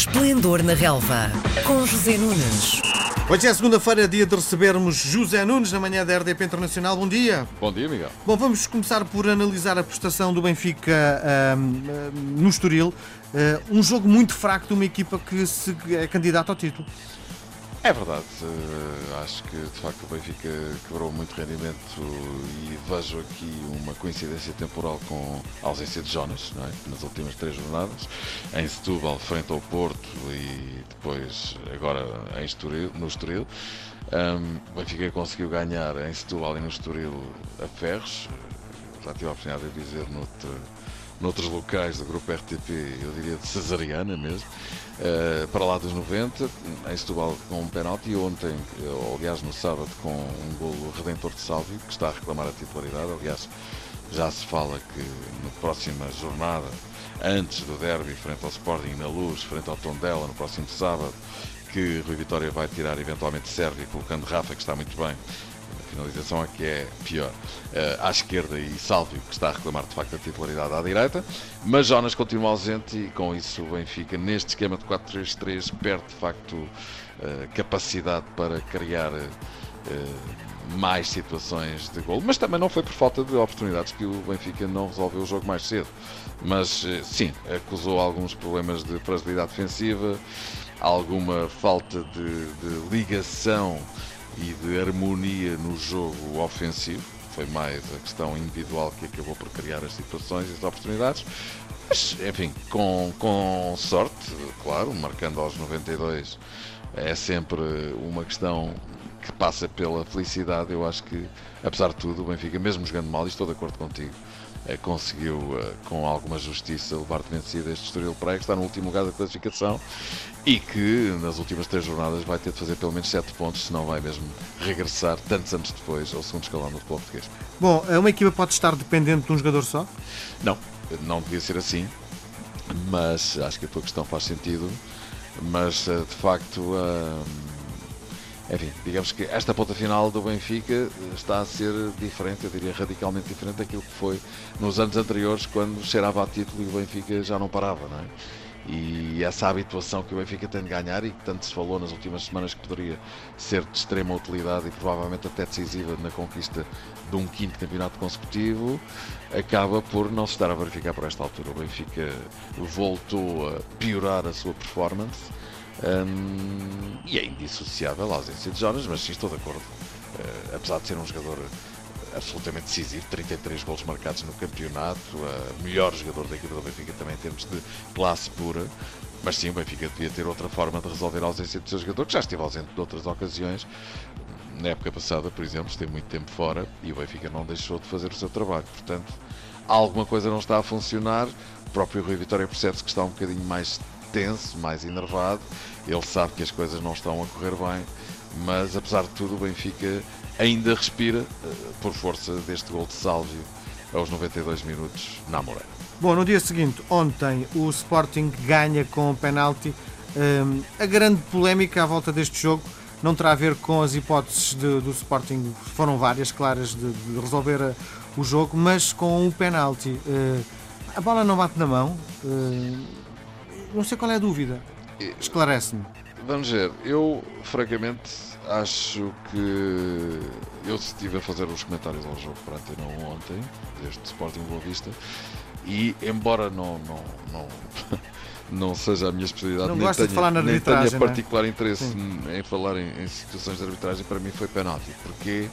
Esplendor na Relva, com José Nunes. Hoje é segunda-feira, dia de recebermos José Nunes na manhã da RDP Internacional. Bom dia. Bom dia, Miguel. Bom, vamos começar por analisar a prestação do Benfica ahm, no Estoril. Ah, um jogo muito fraco de uma equipa que se é candidata ao título. É verdade, eh, acho que de facto o Benfica quebrou muito rendimento e vejo aqui uma coincidência temporal com a ausência de Jonas, é? nas últimas três jornadas, em Setúbal, frente ao Porto e depois agora em Estoril, no Estoril. Um, o Benfica conseguiu ganhar em Setúbal e no Estoril a Ferros, já tive a oportunidade de dizer noutro, noutros locais do grupo RTP, eu diria de cesariana mesmo, uh, para lá dos 90, em Setúbal com um penalti, e ontem, ou aliás no sábado, com um golo redentor de Sálvio, que está a reclamar a titularidade, aliás, já se fala que na próxima jornada, antes do derby, frente ao Sporting na Luz, frente ao Tondela, no próximo sábado, que Rui Vitória vai tirar eventualmente Sérvia, colocando Rafa, que está muito bem, finalização é que é pior. Uh, à esquerda e Sálvio, que está a reclamar de facto a titularidade à direita, mas Jonas continua ausente e com isso o Benfica, neste esquema de 4-3-3, perde de facto uh, capacidade para criar. Uh, mais situações de gol, mas também não foi por falta de oportunidades que o Benfica não resolveu o jogo mais cedo. Mas sim, acusou alguns problemas de fragilidade defensiva, alguma falta de, de ligação e de harmonia no jogo ofensivo. Foi mais a questão individual que acabou por criar as situações e as oportunidades. Mas, enfim, com, com sorte, claro, marcando aos 92 é sempre uma questão que passa pela felicidade. Eu acho que, apesar de tudo, o Benfica, mesmo jogando mal, e estou de acordo contigo, conseguiu, eh, com alguma justiça, levar de vencida este Estoril Praia, que está no último lugar da classificação e que nas últimas três jornadas vai ter de fazer pelo menos sete pontos, senão vai mesmo regressar tantos anos depois ao segundo escalão do futebol português. Bom, uma equipa pode estar dependente de um jogador só? Não, não devia ser assim, mas acho que a tua questão faz sentido, mas eh, de facto. Enfim, digamos que esta ponta final do Benfica está a ser diferente, eu diria radicalmente diferente daquilo que foi nos anos anteriores, quando cheirava a título e o Benfica já não parava, não é? E essa habituação que o Benfica tem de ganhar e que tanto se falou nas últimas semanas que poderia ser de extrema utilidade e provavelmente até decisiva na conquista de um quinto campeonato consecutivo, acaba por não se estar a verificar por esta altura. O Benfica voltou a piorar a sua performance um, e é indissociável a ausência de Jonas, mas sim estou de acordo. Uh, apesar de ser um jogador absolutamente decisivo, 33 gols marcados no campeonato, uh, melhor jogador da equipa do Benfica também em termos de classe pura. Mas sim, o Benfica devia ter outra forma de resolver a ausência do seu jogador, que já esteve ausente de outras ocasiões. Na época passada, por exemplo, esteve muito tempo fora e o Benfica não deixou de fazer o seu trabalho. Portanto, alguma coisa não está a funcionar. O próprio Rui Vitória percebe-se que está um bocadinho mais tenso, mais enervado. Ele sabe que as coisas não estão a correr bem, mas apesar de tudo, o Benfica ainda respira uh, por força deste gol de Sálvio aos 92 minutos na Moreira. Bom, no dia seguinte, ontem, o Sporting ganha com o penalti. Um, a grande polémica à volta deste jogo não terá a ver com as hipóteses de, do Sporting, foram várias, claras, de, de resolver a, o jogo, mas com o penalti. Uh, a bola não bate na mão. Uh, não sei qual é a dúvida. Esclarece-me. Vamos ver, eu francamente acho que eu estive a fazer os comentários ao jogo para a não ontem, deste Sporting Boa Vista, e embora não, não, não, não seja a minha especialidade, não nem, tenha, tenha, de falar na nem tenha é? particular interesse em falar em, em, situações de arbitragem, para mim foi penalti, porque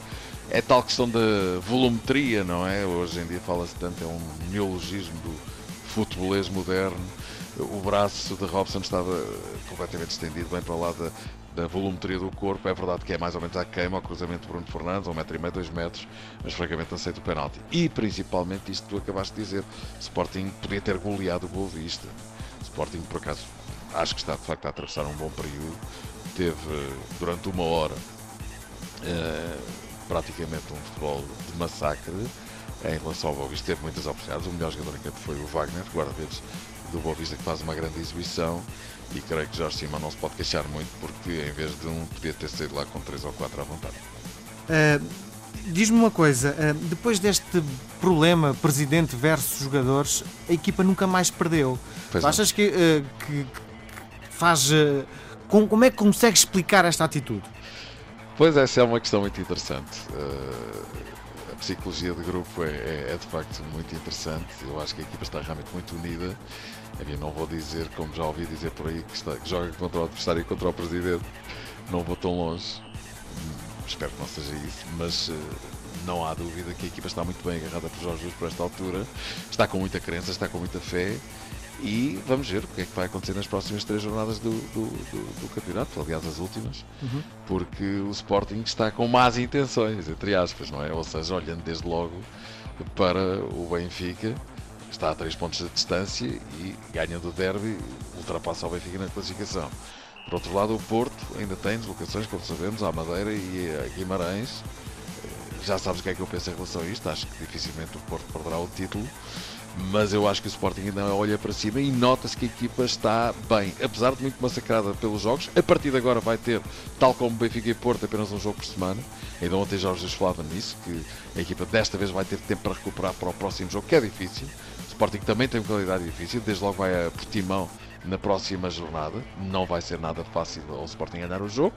é tal questão da volumetria, não é? Hoje em dia fala-se tanto, é um neologismo do futebolês moderno o braço de Robson estava completamente estendido, bem para lá da, da volumetria do corpo. É verdade que é mais ou menos à queima, ao cruzamento de Bruno Fernandes, um metro e meio, dois metros, mas francamente aceito o penalti. E principalmente isto que tu acabaste de dizer: Sporting podia ter goleado o Boa Vista. Sporting, por acaso, acho que está de facto a atravessar um bom período. Teve durante uma hora uh, praticamente um futebol de massacre em relação ao Boa Vista. Teve muitas oportunidades. O melhor jogador em campo foi o Wagner, guarda-redes do Boa Vista que faz uma grande exibição e creio que Jorge Simão não se pode queixar muito porque em vez de um podia ter saído lá com 3 ou 4 à vontade. Uh, Diz-me uma coisa, uh, depois deste problema presidente versus jogadores, a equipa nunca mais perdeu. Pois achas que, uh, que, faz. com- como é que consegue explicar esta atitude? Pois essa é uma questão muito interessante. Uh, psicologia de grupo é, é- é de facto muito interessante. Eu acho que a equipa está realmente muito unida. Enfim, não vou dizer, como já ouvi dizer por aí, que, está- que joga contra o adversário e contra o presidente. Não vou tão longe. Espero que não seja isso, mas uh, não há dúvida que a equipa está muito bem agarrada por Jorge Jesus por esta altura. Está com muita crença, está com muita fé. E vamos ver o que é que vai acontecer nas próximas três jornadas do, do, do- do campeonato, aliás, as últimas, porque o Sporting está com más intenções, entre aspas, não é? Ou seja, olhando desde logo para o Benfica, está a 3 pontos de distância e ganhando o derby, ultrapassa o Benfica na classificação. Por outro lado, o Porto ainda tem deslocações, como sabemos, à Madeira e a Guimarães. Já sabes o que é que eu penso em relação a isto, acho que dificilmente o Porto perderá o título mas eu acho que o Sporting ainda olha para cima e nota-se que a equipa está bem, apesar de muito massacrada pelos jogos. A partir de agora vai ter, tal como Benfica e Porto, apenas um jogo por semana. Ainda ontem Jorge Jesus falava nisso, que a equipa desta vez vai ter tempo para recuperar para o próximo jogo, que é difícil. O Sporting também tem uma qualidade difícil, desde logo vai a Portimão na próxima jornada. Não vai ser nada fácil ao Sporting ganhar o jogo,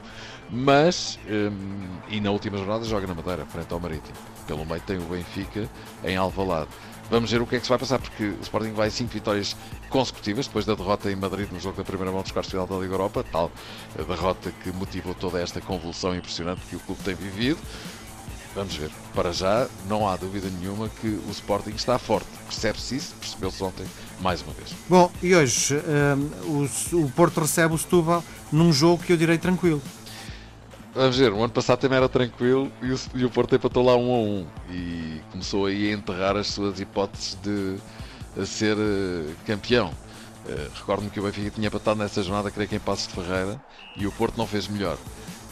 mas hum, e na última jornada joga na Madeira, frente ao Marítimo. Pelo meio tem o Benfica em Alvalade. Vamos ver o que é que se vai passar, porque o Sporting vai 5 vitórias consecutivas, depois da derrota em Madrid no jogo da primeira mão dos quartos final da Liga Europa, tal a derrota que motivou toda esta convulsão impressionante que o clube tem vivido. Vamos ver. Para já, não há dúvida nenhuma que o Sporting está forte. Percebe-se isso, percebeu-se ontem mais uma vez. Bom, e hoje hum, o, o Porto recebe o Setúbal num jogo que eu direi tranquilo. Vamos ver, o ano passado também era tranquilo e o, e o Porto empatou lá 1 a 1 e começou aí a enterrar as suas hipóteses de ser eh, campeão. Eh, Recordo-me que o Benfica tinha empatado nessa jornada, creio que em Passos de Ferreira, e o Porto não fez melhor.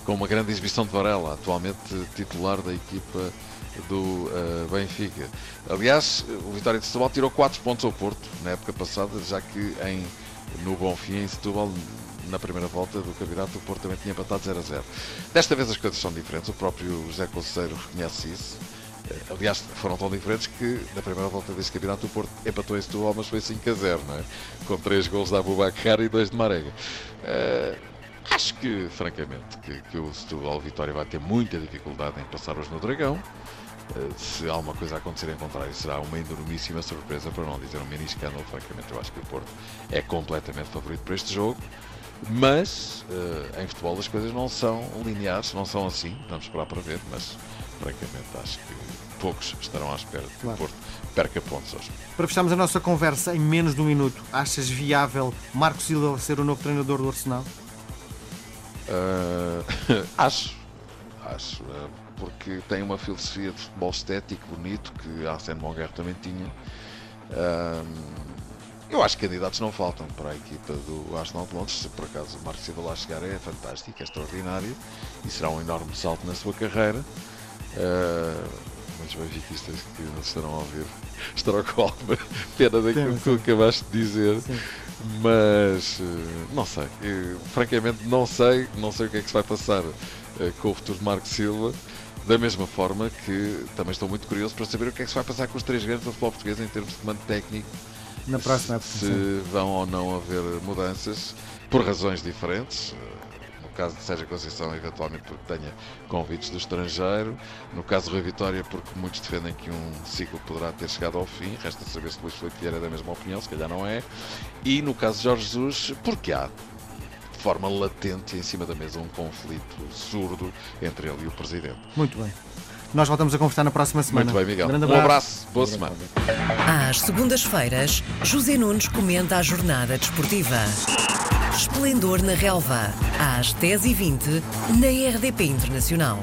Com uma grande exibição de Varela, atualmente titular da equipa do eh, Benfica. Aliás, o Vitória de Setúbal tirou 4 pontos ao Porto na época passada, já que em, no Bonfim, em Setúbal, na primeira volta do campeonato, o Porto também tinha empatado 0 a 0. Desta vez as coisas são diferentes, o próprio José Conceiro reconhece isso. Eh, Aliás, foram tão diferentes que na primeira volta deste campeonato o Porto empatou em Setúbal, mas foi 5 a 0, não é? Com 3 gols da Abubacar e 2 de Marega. Eh, acho que, francamente, que, que o Setúbal Vitória vai ter muita dificuldade em passar hoje no Dragão. Uh, se alguma coisa acontecer em contrário, será uma enormíssima surpresa, para não dizer um mini escândalo. Francamente, eu acho que o Porto é completamente favorito para este jogo. Mas uh, em futebol as coisas não são lineares, não são assim. Vamos esperar para ver, mas francamente acho que poucos estarão à espera de que Claro. o Porto perca pontos hoje. Para fecharmos a nossa conversa em menos de um minuto, achas viável Marco Silva ser o novo treinador do Arsenal? Uh, acho, acho, uh, porque tem uma filosofia de futebol estético bonito que a Arsene Wenger também tinha. Um, eu acho que candidatos não faltam para a equipa do Arsenal de Londres. Se por acaso o Marco Silva lá chegar, é fantástico, é extraordinário e será um enorme salto na sua carreira. Uh, muitos benfiquistas que nos estarão a ouvir estarão com alguma pena daquilo Sim, que tu acabaste de dizer. Mas eh, não sei, Eu, francamente não sei, não sei o que é que se vai passar eh, com o futuro de Marco Silva. Da mesma forma que também estou muito curioso para saber o que é que se vai passar com os três grandes do futebol português em termos de comando técnico. Na próxima época. sim. Se vão ou não haver mudanças por razões diferentes. Eh, No caso de Sérgio Conceição, eventualmente porque tenha convites do estrangeiro. No caso de Rui Vitória, porque muitos defendem que um ciclo poderá ter chegado ao fim. Resta saber se Luís Filipe Vieira é da mesma opinião, se calhar não é. E no caso de Jorge Jesus, porque há de forma latente em cima da mesa um conflito surdo entre ele e o Presidente. Muito bem. Nós voltamos a conversar na próxima semana. Muito bem, Miguel. Grande Um abraço, boa semana. Às segundas-feiras, José Nunes comenta a jornada desportiva. Esplendor na Relva, às 10h20, na RDP Internacional.